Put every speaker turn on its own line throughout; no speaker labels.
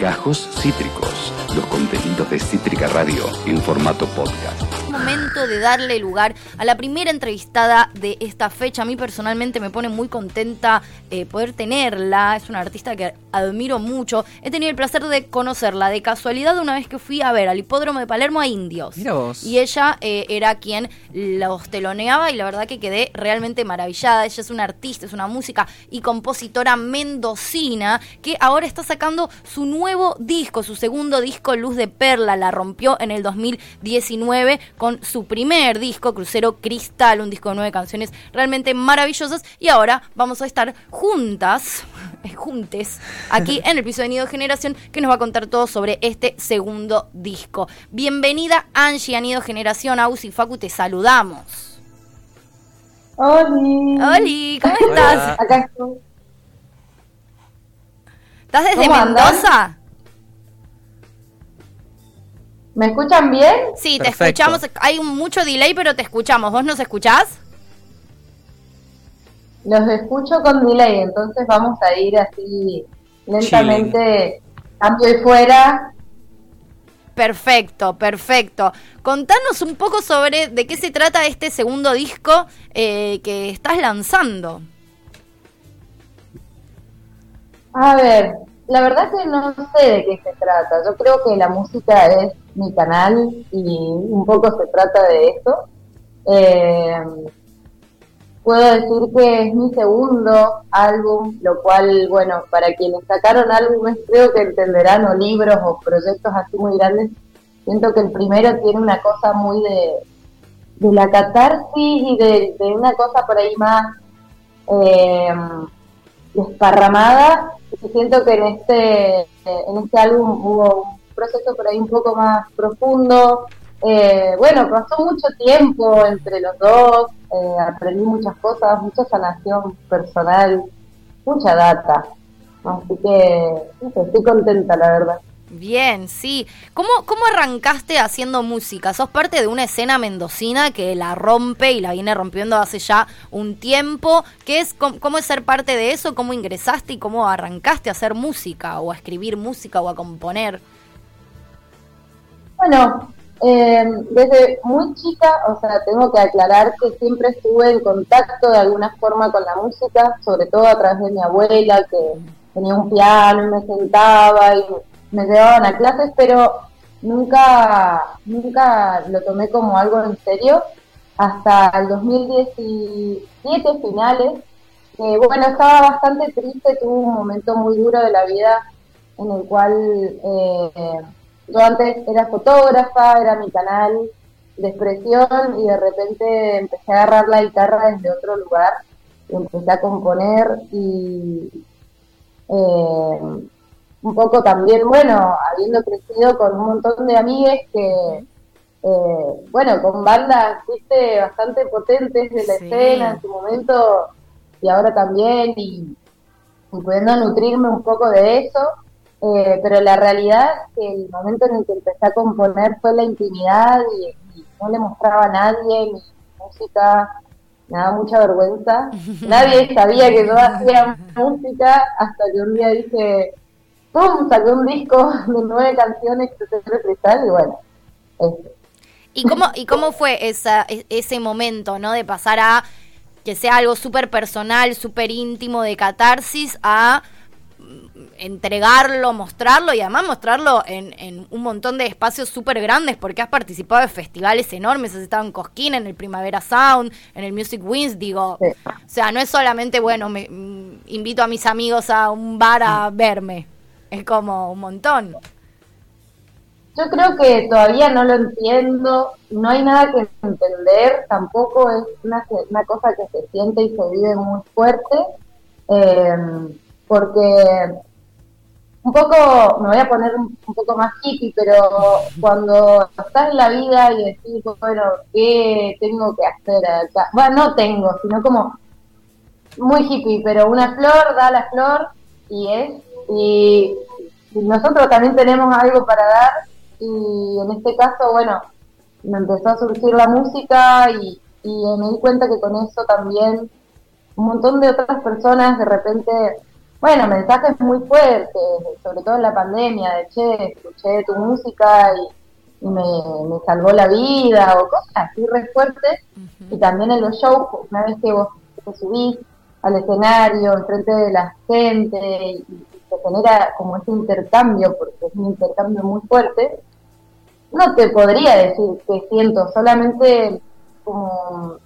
Gajos Cítricos, los contenidos de Cítrica Radio en formato podcast
momento de darle lugar a la primera entrevistada de esta fecha. A mí personalmente me pone muy contenta eh, poder tenerla. Es una artista que admiro mucho. He tenido el placer de conocerla de casualidad una vez que fui a ver al hipódromo de Palermo a Indios. Y ella eh, era quien los teloneaba y la verdad que quedé realmente maravillada. Ella es una artista, es una música y compositora mendocina que ahora está sacando su nuevo disco, su segundo disco, Luz de Perla. La rompió en el 2019 con su primer disco, Crucero Cristal, un disco de nueve canciones realmente maravillosas. Y ahora vamos a estar juntas, juntes, aquí en el piso de Nido Generación, que nos va a contar todo sobre este segundo disco. Bienvenida Angie a Nido Generación, Aus y Facu, te saludamos.
Hola.
Hola, ¿cómo estás? Acá estoy. ¿Estás desde Mendoza?
¿Me escuchan bien?
Sí, te escuchamos. Hay mucho delay, pero te escuchamos. ¿Vos nos escuchás?
Los escucho con delay, entonces vamos a ir así lentamente, cambio y fuera.
Perfecto, perfecto. Contanos un poco sobre de qué se trata este segundo disco eh, que estás lanzando.
A ver, la verdad que no sé de qué se trata. Yo creo que la música es mi canal y un poco se trata de esto. Eh, puedo decir que es mi segundo álbum, lo cual, bueno, para quienes sacaron álbumes creo que entenderán, o libros o proyectos así muy grandes, siento que el primero tiene una cosa muy de, de la catarsis y de, una cosa por ahí más eh, desparramada siento que en este, en este álbum hubo proceso por ahí un poco más profundo. Eh, bueno, pasó mucho tiempo entre los dos, eh, aprendí muchas cosas, mucha sanación personal, mucha data. Así que estoy contenta, la verdad.
Bien, sí. ¿Cómo, ¿Cómo arrancaste haciendo música? Sos parte de una escena mendocina que la rompe y la viene rompiendo hace ya un tiempo. ¿Qué es, cómo, es ser parte de eso? ¿Cómo ingresaste y cómo arrancaste a hacer música o a escribir música o a componer?
Bueno, eh, desde muy chica, o sea, tengo que aclarar que siempre estuve en contacto de alguna forma con la música, sobre todo a través de mi abuela que tenía un piano y me sentaba y me llevaban a clases, pero nunca, nunca lo tomé como algo en serio. Hasta el 2017 finales, que bueno, estaba bastante triste, tuve un momento muy duro de la vida en el cual eh, yo antes era fotógrafa, era mi canal de expresión y de repente empecé a agarrar la guitarra desde otro lugar y empecé a componer y eh, un poco también, bueno, habiendo crecido con un montón de amigues que, eh, bueno, con bandas, viste, bastante potentes de la escena en su momento y ahora también, y, pudiendo nutrirme un poco de eso, eh, pero la realidad es que el momento en el que empecé a componer fue la intimidad y, no le mostraba a nadie mi música, me daba mucha vergüenza. Nadie sabía que yo hacía música hasta que un día dije, ¡pum! Saqué un disco de nueve canciones que se cristal y bueno.
¿Y cómo, ¿Y cómo fue esa, e, ese momento, no? De pasar a que sea algo súper personal, súper íntimo de catarsis a entregarlo, mostrarlo y además mostrarlo en, en un montón de espacios súper grandes porque has participado de festivales enormes, has estado en Cosquín, en el Primavera Sound, en el Music Wings, digo, o sea, no es solamente, bueno, me mm, invito a mis amigos a un bar a verme. Es como un montón.
Yo creo que todavía no lo entiendo, no hay nada que entender, tampoco es una, una cosa que se siente y se vive muy fuerte, em, porque un poco, me voy a poner un, poco más hippie, pero cuando estás en la vida y decís, bueno, ¿qué tengo que hacer acá? Bueno, no tengo, sino como muy hippie, pero una flor da la flor y es y, nosotros también tenemos algo para dar y en este caso, bueno, me empezó a surgir la música y, me di cuenta que con eso también un montón de otras personas de repente bueno, mensajes muy fuertes, sobre todo en la pandemia, de che, escuché tu música y, me, salvó la vida, o cosas así re fuertes. Y también en los shows, una vez que vos te subís al escenario, enfrente de la gente, y, se genera como ese intercambio, porque es un intercambio muy fuerte, no te podría decir que siento, solamente como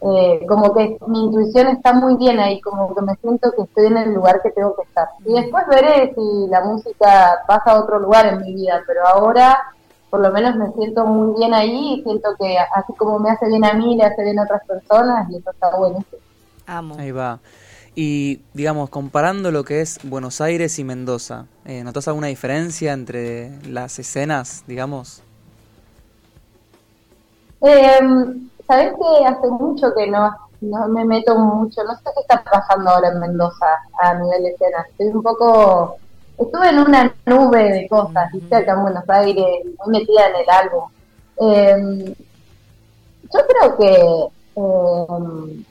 eh, como que mi intuición está muy bien ahí, como que me siento que estoy en el lugar que tengo que estar. Y después veré si la música pasa a otro lugar en mi vida, pero ahora por lo menos me siento muy bien ahí y siento que así como me hace bien a mí, le hace bien a otras personas y eso está bueno.
Amo. Ahí va. Y digamos, comparando lo que es Buenos Aires y Mendoza, eh, ¿notas alguna diferencia entre las escenas, digamos?
Eh, sabes que hace mucho que no, no me meto mucho, no sé qué está pasando ahora en Mendoza a nivel escena. Estoy un poco, estuve en una nube de cosas, viste, acá en Buenos Aires, muy metida en el álbum. Em, yo creo que em,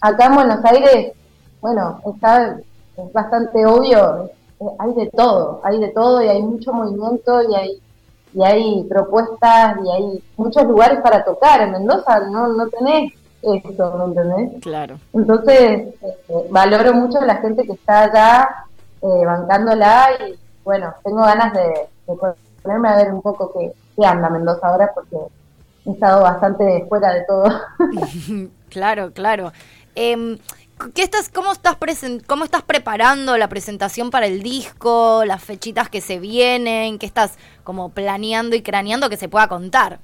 acá en Buenos Aires, bueno, está es bastante obvio, eh, hay de todo, hay de todo y hay mucho movimiento y hay y hay propuestas y hay muchos lugares para tocar. En Mendoza no, no tenés eso, ¿me entendés?
Claro.
Entonces, eh, valoro mucho a la gente que está allá eh, bancándola y bueno, tengo ganas de, ponerme a ver un poco qué, qué anda Mendoza ahora porque he estado bastante fuera de todo.
claro, claro. Eh, ¿Qué estás, cómo, estás ¿Cómo estás preparando la presentación para el disco, las fechitas que se vienen? ¿Qué estás como planeando y craneando que se pueda contar?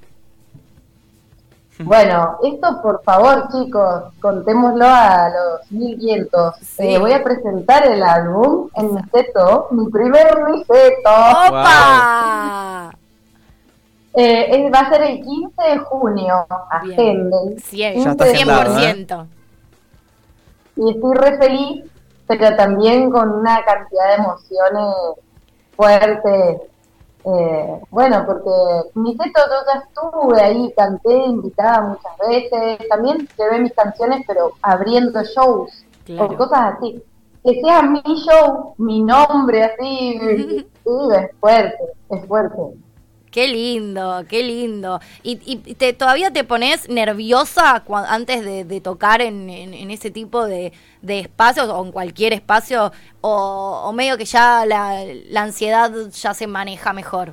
Bueno, esto por favor chicos, contémoslo a los mil vientos. Eh, voy a presentar el álbum en Niceto, mi primer Niceto.
¡Opa!
Eh, va a ser el 15 de junio, agenden.
100%. 100%
y estoy re feliz, pero también con una cantidad de emociones fuertes. Eh, bueno, porque mi seto yo ya estuve ahí, canté, invitada muchas veces, también llevé mis canciones, pero abriendo shows o cosas así. Que sea mi show, mi nombre así, es fuerte, es fuerte.
Qué lindo, qué lindo. ¿Y, y te, todavía te pones nerviosa antes de, tocar en, ese tipo de, espacios o en cualquier espacio? O, medio que ya la, ansiedad ya se maneja mejor?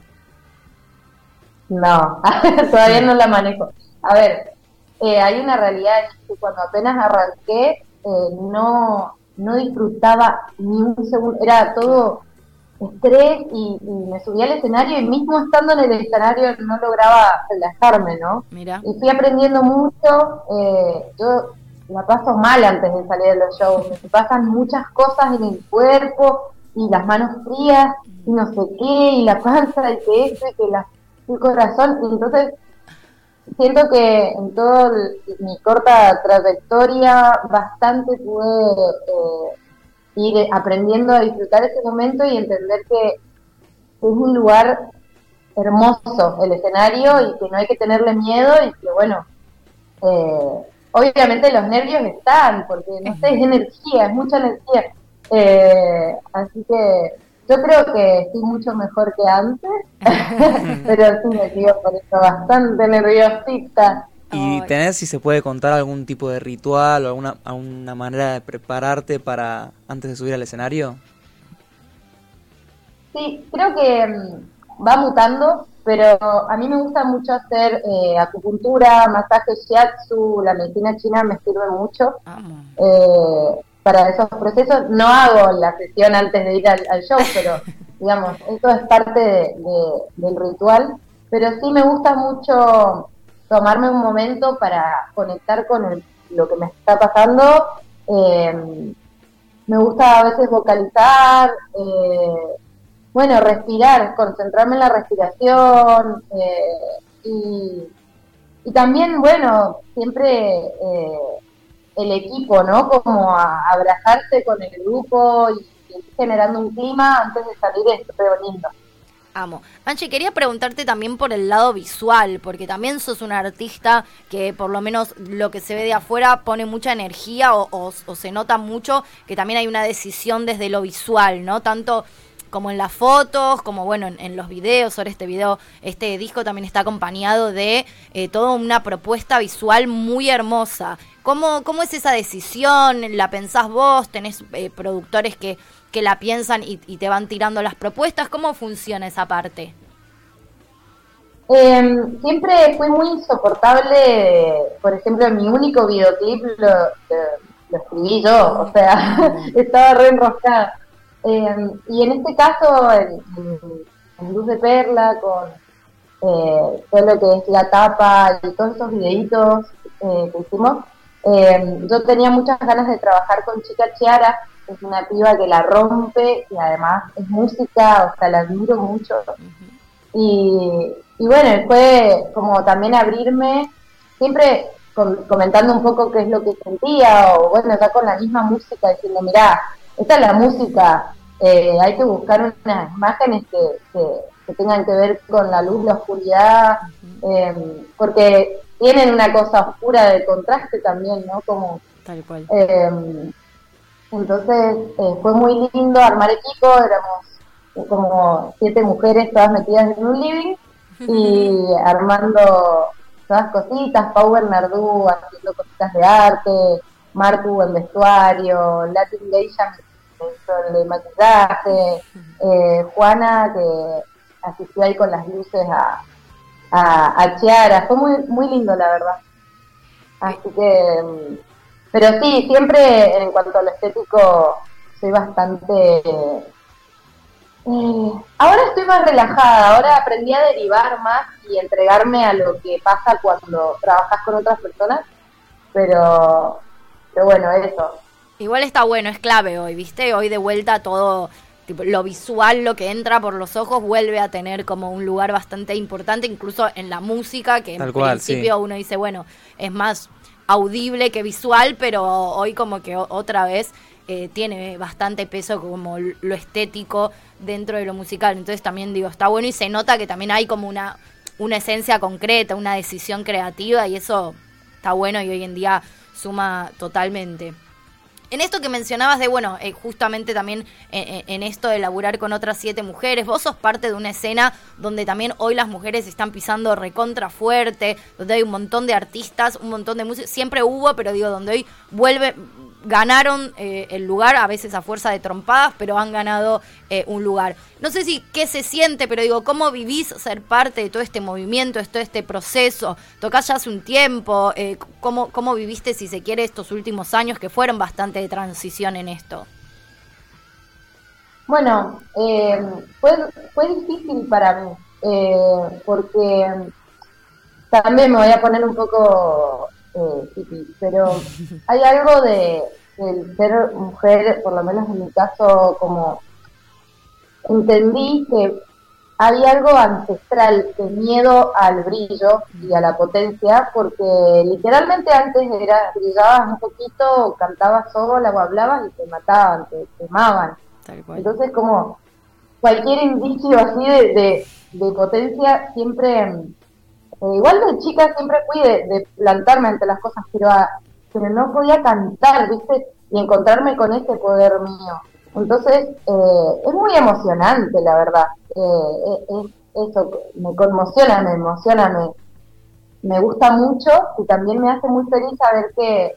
No, todavía no la manejo. A ver, eh, hay una realidad que cuando apenas arranqué eh, no, no disfrutaba ni un segundo, era todo estrés y, me subí al escenario y mismo estando en el escenario no lograba relajarme, ¿no?
Mira.
Y fui aprendiendo mucho, eh, yo la paso mal antes de salir de los shows, me pasan muchas cosas en el cuerpo y las manos frías y no sé qué, y la panza y que eso y que la, el corazón, y entonces siento que en toda mi corta trayectoria bastante pude... Eh, ir aprendiendo a disfrutar ese momento y entender que es un lugar hermoso el escenario y que no hay que tenerle miedo y que bueno, eh, obviamente los nervios están, porque no sé, es energía, es mucha energía. Eh, así que yo creo que estoy mucho mejor que antes, pero sí me sigo por eso bastante nerviosita.
¿Y tenés, si se puede contar, algún tipo de ritual o alguna, alguna manera de prepararte para antes de subir al escenario?
Sí, creo que mm, va mutando, pero a mí me gusta mucho hacer eh, acupuntura, masaje shiatsu, la medicina china me sirve mucho eh, para esos procesos. No hago la sesión antes de ir al, show, pero digamos, eso es parte del ritual. Pero sí me gusta mucho tomarme un momento para conectar con lo que me está pasando. Eh, me gusta a veces vocalizar, eh, bueno, respirar, concentrarme en la respiración eh, y, también, bueno, siempre el equipo, ¿no? Como a, abrazarse con el grupo y, generando un clima antes de salir es re lindo.
Amo. Anche, quería preguntarte también por el lado visual, porque también sos un artista que por lo menos lo que se ve de afuera pone mucha energía o, o se nota mucho que también hay una decisión desde lo visual, ¿no? Tanto como en las fotos, como bueno, en, los videos, ahora este video, este disco también está acompañado de eh, toda una propuesta visual muy hermosa. ¿Cómo, ¿Cómo es esa decisión? ¿La pensás vos? ¿Tenés eh, productores que, que la piensan y, te van tirando las propuestas? ¿Cómo funciona esa parte?
Em, siempre fue muy insoportable, por ejemplo, mi único videoclip lo, escribí yo, o sea, estaba re enroscada. Eh, y en este caso, en, Luz de Perla, con eh, todo lo que es la tapa y todos esos videitos eh, que hicimos, yo tenía muchas ganas de trabajar con Chica Chiara, es una piba que la rompe y además es música, o sea, la admiro mucho. Y, y bueno, fue como también abrirme, siempre comentando un poco qué es lo que sentía, o bueno, ya con la misma música, diciendo, mirá, esta es la música, eh, hay que buscar unas imágenes que, que, tengan que ver con la luz, la oscuridad, eh, porque tienen una cosa oscura de contraste también, ¿no? Como,
Tal cual.
Eh, entonces fue muy lindo armar equipo, éramos como siete mujeres todas metidas en un living y armando todas cositas, Pau Bernardú haciendo cositas de arte, Martu en vestuario, Latin Geisha de maquillaje, eh, Juana que asistió ahí con las luces a, a, Chiara, fue muy, muy lindo la verdad. Así que, mm, pero sí, siempre en cuanto a lo estético soy bastante... Eh, ahora estoy más relajada, ahora aprendí a derivar más y entregarme a lo que pasa cuando trabajas con otras personas, pero, pero bueno, eso,
Igual está bueno, es clave hoy, ¿viste? Hoy de vuelta todo lo visual, lo que entra por los ojos, vuelve a tener como un lugar bastante importante, incluso en la música, que en principio uno dice, bueno, es más audible que visual, pero hoy como que otra vez eh, tiene bastante peso como lo estético dentro de lo musical. Entonces también digo, está bueno y se nota que también hay como una, una esencia concreta, una decisión creativa y eso está bueno y hoy en día suma totalmente. En esto que mencionabas de, bueno, eh, justamente también eh, eh, en esto de laburar con otras siete mujeres, vos sos parte de una escena donde también hoy las mujeres están pisando recontra fuerte, donde hay un montón de artistas, un montón de música, siempre hubo, pero digo, donde hoy vuelve, ganaron eh, el lugar, a veces a fuerza de trompadas, pero han ganado eh, un lugar. No sé si qué se siente, pero digo, ¿cómo vivís ser parte de todo este movimiento, de todo este proceso? Tocás ya hace un tiempo, eh, ¿cómo, ¿cómo viviste, si se quiere, estos últimos años que fueron bastante de transición en esto?
Bueno, fue, fue difícil para mí, porque también me voy a poner un poco eh, pero hay algo de ser mujer, por lo menos en mi caso, como entendí que hay algo ancestral de miedo al brillo y a la potencia, porque literalmente antes era brillabas un poquito, cantabas sola o hablabas y te mataban, te quemaban. Entonces, como cualquier indicio así de, de potencia siempre eh, igual de chica siempre fui de, plantarme ante las cosas, pero, pero no podía cantar, ¿viste? Y encontrarme con ese poder mío. Entonces, eh, es muy emocionante, la verdad. Eh, eso me conmociona, me emociona, me, me gusta mucho y también me hace muy feliz saber que,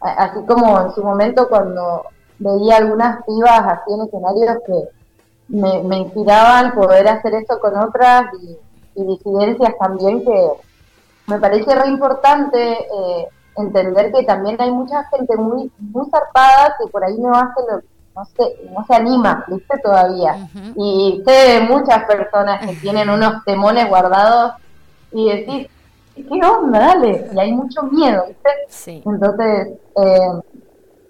así como en su momento cuando veía algunas pibas así en escenarios que me, me inspiraban poder hacer eso con otras y y disidencias también que me parece re importante eh, entender que también hay mucha gente muy muy zarpada que por ahí no hace lo no se, no se anima, ¿viste? Todavía. Y sé muchas personas que tienen unos temones guardados y decís, ¿qué onda? Dale. Y hay mucho miedo, ¿viste? Entonces, eh,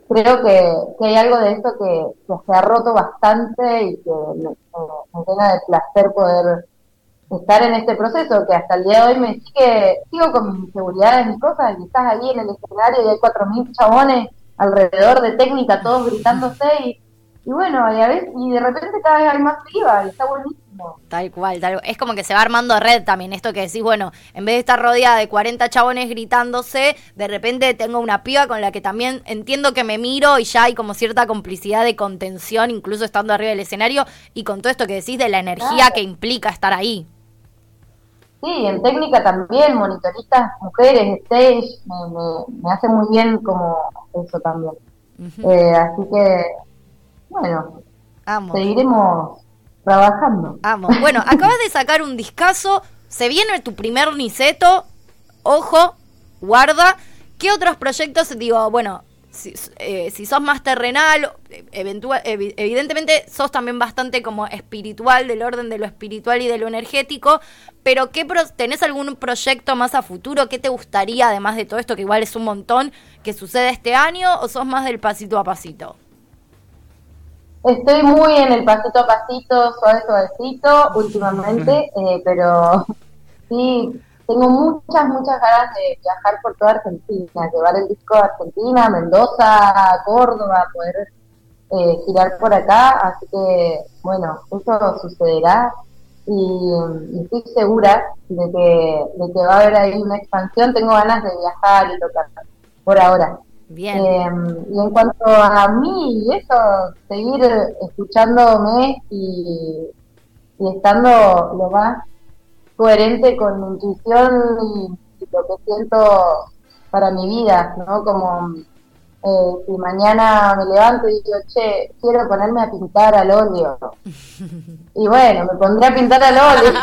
creo que, que, hay algo de esto que, se ha roto bastante y que me, me llena de placer poder estar en este proceso, que hasta el día de hoy me sigue, sigo con mis inseguridades, mis cosas, y estás ahí en el escenario y hay cuatro mil chabones alrededor de técnica, todos gritándose, y, y bueno, y, a veces, y de repente cada vez hay más viva, y está buenísimo.
Tal cual, tal Es como que se va armando red también. Esto que decís, bueno, en vez de estar rodeada de 40 chabones gritándose, de repente tengo una piba con la que también entiendo que me miro y ya hay como cierta complicidad de contención, incluso estando arriba del escenario, y con todo esto que decís de la energía que implica estar ahí.
Sí, en técnica también, monitoristas, mujeres, stage, me, hace muy bien como eso también. Eh, así que, bueno, seguiremos trabajando.
Vamos. Bueno, acabas de sacar un discazo, se viene tu primer niceto, ojo, guarda. ¿Qué otros proyectos? Digo, bueno, si, eh, si sos más terrenal, eventual, evidentemente sos también bastante como espiritual, del orden de lo espiritual y de lo energético, pero ¿qué ¿tenés algún proyecto más a futuro? ¿Qué te gustaría, además de todo esto, que igual es un montón, que suceda este año o sos más del pasito a pasito?
Estoy muy en el pasito a pasito, suave, suavecito últimamente, eh, pero sí, tengo muchas, muchas ganas de viajar por toda Argentina, llevar el disco a Argentina, Mendoza, Córdoba, poder eh, girar por acá, así que, bueno, eso sucederá y, estoy segura de que, de que va a haber ahí una expansión, tengo ganas de viajar y tocar por ahora.
Bien.
Em, y en cuanto a mí, eso, seguir escuchándome y, estando lo más coherente con mi intuición y, lo que siento para mi vida, ¿no? Como eh, si mañana me levanto y digo, che, quiero ponerme a pintar al óleo. y bueno, me pondré a pintar al óleo,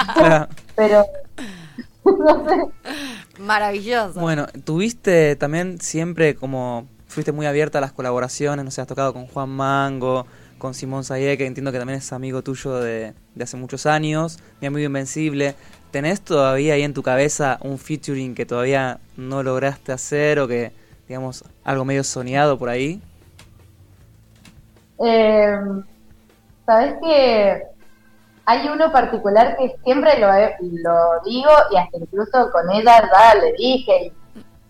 pero no sé.
Maravilloso.
Bueno, tuviste también siempre como, fuiste muy abierta a las colaboraciones, no sé, has tocado con Juan Mango, con Simón Sayé, que entiendo que también es amigo tuyo de, hace muchos años, mi amigo Invencible. ¿Tenés todavía ahí en tu cabeza un featuring que todavía no lograste hacer o que, digamos, algo medio soñado por ahí?
Eh, Sabes que hay uno particular que siempre lo, lo digo y hasta incluso con ella ya le dije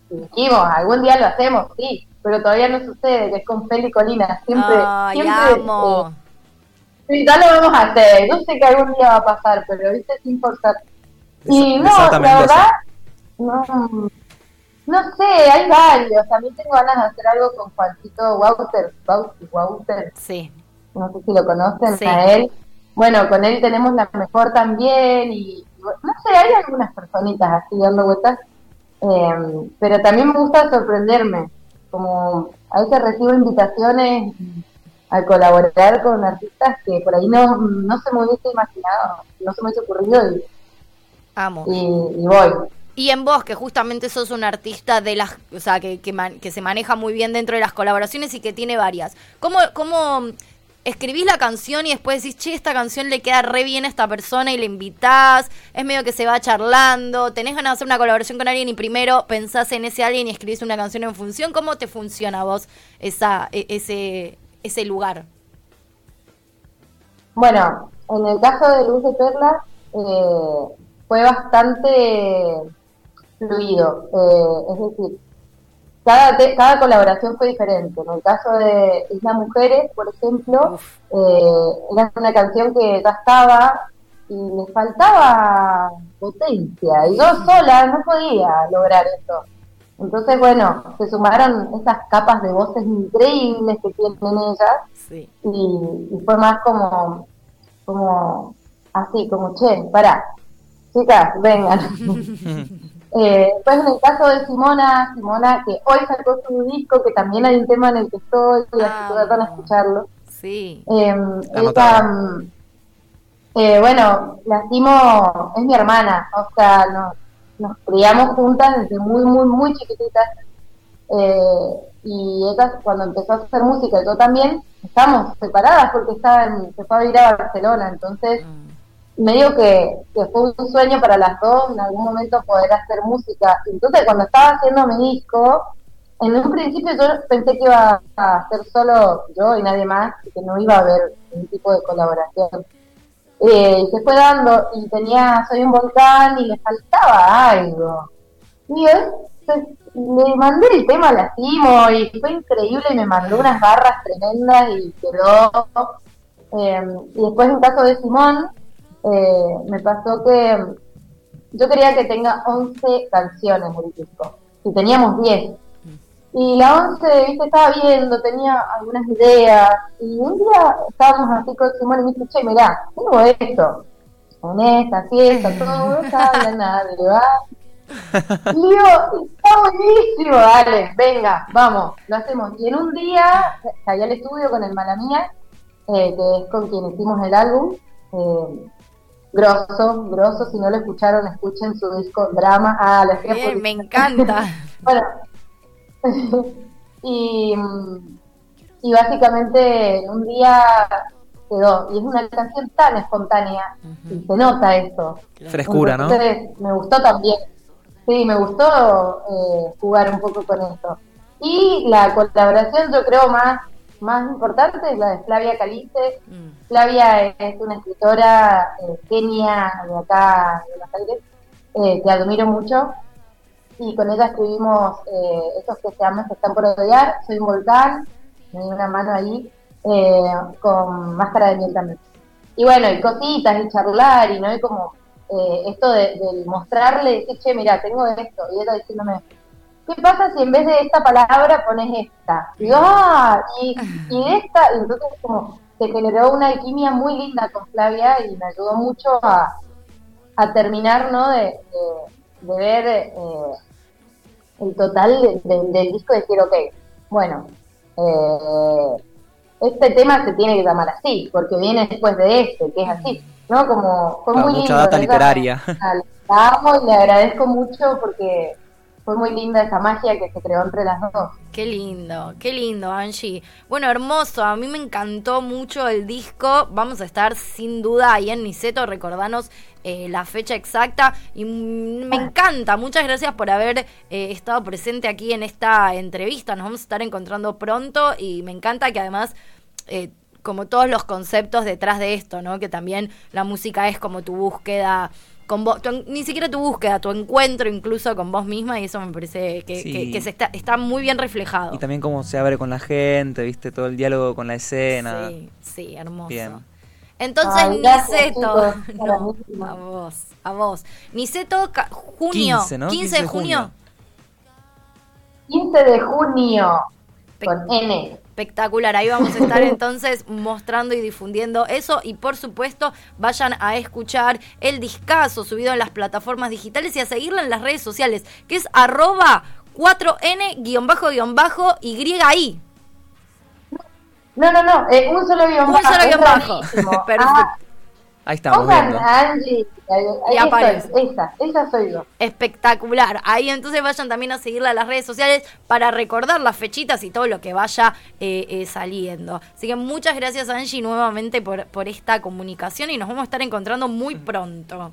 y, dijimos, algún día lo hacemos, sí, pero todavía no sucede, que es con Feli Colina, siempre, siempre eh, ya lo vamos a hacer, no sé que algún día va a pasar, pero viste sin forzar. Y no, la verdad, no, no sé, hay varios, también tengo ganas de hacer algo con Juancito Wouter, Wouter,
sí.
no sé si lo conocen a él, bueno, con él tenemos la mejor también y no sé, hay algunas personitas así dando vueltas, em, pero también me gusta sorprenderme, como a veces recibo invitaciones a colaborar con artistas que por ahí no, no se me hubiese imaginado, no se me hubiese ocurrido y,
Amo.
y, voy.
Y en vos, que justamente sos un artista de las, o sea, que, que, que, se maneja muy bien dentro de las colaboraciones y que tiene varias. ¿Cómo, cómo escribís la canción y después decís, che, esta canción le queda re bien a esta persona y le invitás, es medio que se va charlando, tenés ganas de hacer una colaboración con alguien y primero pensás en ese alguien y escribís una canción en función, ¿cómo te funciona a vos esa, e, ese, ese lugar?
Bueno, en el caso de Luz de Perla eh, fue bastante fluido, eh, es decir, cada, cada colaboración fue diferente. En el caso de Isla Mujeres, por ejemplo, eh, era una canción que ya estaba y me faltaba potencia. Y yo sola no podía lograr eso. Entonces, bueno, se sumaron esas capas de voces increíbles que tienen ellas. Y, fue más como, como así, como, che, para, chicas, vengan. Eh, pues en el caso de Simona, Simona que hoy sacó su disco, que también hay un tema en el que estoy, y así que van a escucharlo.
Sí.
Eh, mm, eh, bueno, la Simo es mi hermana, o sea, nos, nos criamos juntas desde muy, muy, muy chiquititas. Eh, y ella cuando empezó a hacer música, yo también, estamos separadas porque estaba se fue a vivir a Barcelona, entonces... Mm medio que, que, fue un sueño para las dos en algún momento poder hacer música. Entonces, cuando estaba haciendo mi disco, en un principio yo pensé que iba a hacer solo yo y nadie más, y que no iba a haber ningún tipo de colaboración. Eh, y se fue dando, y tenía Soy un volcán y le faltaba algo. Y le mandé el tema a la Timo y fue increíble, y me mandó unas barras tremendas y quedó. Eh, y después en caso de Simón, eh, me pasó que yo quería que tenga 11 canciones el disco, y teníamos 10. Y la 11, viste, estaba viendo, tenía algunas ideas, y un día estábamos así con Simón y me dice, che, mirá, tengo esto, en esta fiesta, todo, no sabía nada, va. Y digo, está buenísimo, dale, venga, vamos, lo hacemos. Y en un día, salí al estudio con el Malamía, eh, que es con quien hicimos el álbum, eh, grosso, grosso, si no lo escucharon, escuchen su disco Drama. Ah, estoy
Bien, me encanta.
bueno, y, y básicamente un día quedó, y es una canción tan espontánea, y se nota esto.
Frescura, ¿no?
Me gustó también, sí, me gustó eh, jugar un poco con esto. Y la colaboración yo creo más más importante es la de Flavia Calice.
Mm.
Flavia es una escritora eh, genia de acá de Buenos Aires, eh, que admiro mucho. Y con ella escribimos eh, esos que se llaman que están por odiar, Soy un volcán, me dio una mano ahí, eh, con Máscara de miel también. Y bueno, y cositas, y charlar, y no hay como eh, esto de, de mostrarle, decir, che, mira, tengo esto, y ella diciéndome, ¿qué pasa si en vez de esta palabra pones esta? Y, ah, y, y esta, y entonces como se generó una alquimia muy linda con Flavia y me ayudó mucho a, a terminar, ¿no? De, de, de ver eh, el total de- de- del disco y decir, ok, bueno, eh, este tema se tiene que llamar así, porque viene después de este, que es así, ¿no? Como fue
Claro,
muy
mucha
lindo.
data literaria.
La amo y le agradezco mucho porque fue muy linda esa magia que se creó entre las dos.
Qué lindo, qué lindo, Angie. Bueno, hermoso, a mí me encantó mucho el disco. Vamos a estar sin duda ahí en Niceto, recordanos eh, la fecha exacta. Y me encanta, muchas gracias por haber eh, estado presente aquí en esta entrevista. Nos vamos a estar encontrando pronto y me encanta que además... eh, como todos los conceptos detrás de esto, ¿no? Que también la música es como tu búsqueda con vos, tu ni siquiera tu búsqueda, tu encuentro incluso con vos misma y eso me parece que,
Sí.
que- que se está, está muy bien reflejado.
Y también cómo se abre con la gente, viste, todo el diálogo con la escena.
Sí, sí, hermoso.
Bien.
Entonces,
Ay,
Niceto, no, a vos, a vos. Niceto, junio,
15, ¿no?
15 de junio.
15 de junio, con N.
Espectacular, ahí vamos a estar entonces mostrando y difundiendo eso y por supuesto vayan a escuchar el discazo subido en las plataformas digitales y a seguirlo en las redes sociales, que es arroba 4N-YI.
No, no, no, eh, un solo guion
Un
bajo.
solo
es
guion bajo. Perfecto.
Ah,
Ahí estamos viendo.
a Angie. ahí- ahí
Y
estoy,
aparece.
esa, esa soy yo.
Espectacular. Ahí entonces vayan también a seguirla en las redes sociales para recordar las fechitas y todo lo que vaya eh, eh, saliendo. Así que muchas gracias Angie nuevamente por, por esta comunicación y nos vamos a estar encontrando muy pronto.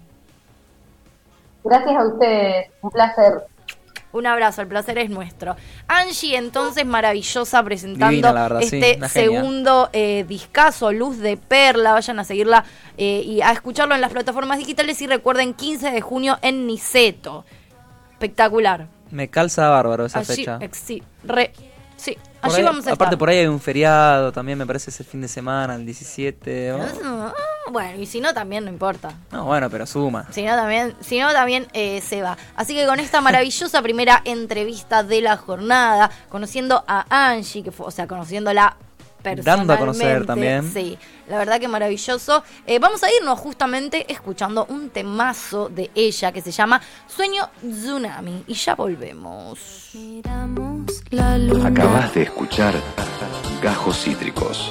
Gracias a ustedes, un placer.
Un abrazo, el placer es nuestro. Angie, entonces, maravillosa presentando
Divina, verdad,
este segundo eh, discazo, Luz de Perla. Vayan a seguirla eh, y a escucharlo en las plataformas digitales. Y recuerden, 15 de junio en Niceto. Espectacular.
Me calza bárbaro esa
Allí,
fecha.
ex- sí, re- sí, allí
ahí-
vamos a
aparte
estar.
por ahí hay un feriado también, me parece ese fin de semana, el 17. ¿no?
Bueno, y si no, también no importa.
No, bueno, pero suma.
Si no, también, si no, también eh, se va. Así que con esta maravillosa primera entrevista de la jornada, conociendo a Angie, que fue, o sea, conociéndola personalmente.
Dando a conocer también.
Sí, la verdad que maravilloso. Eh, vamos a irnos justamente escuchando un temazo de ella que se llama Sueño Tsunami. Y ya volvemos.
Miramos la luna.
Acabas de escuchar Gajos Cítricos.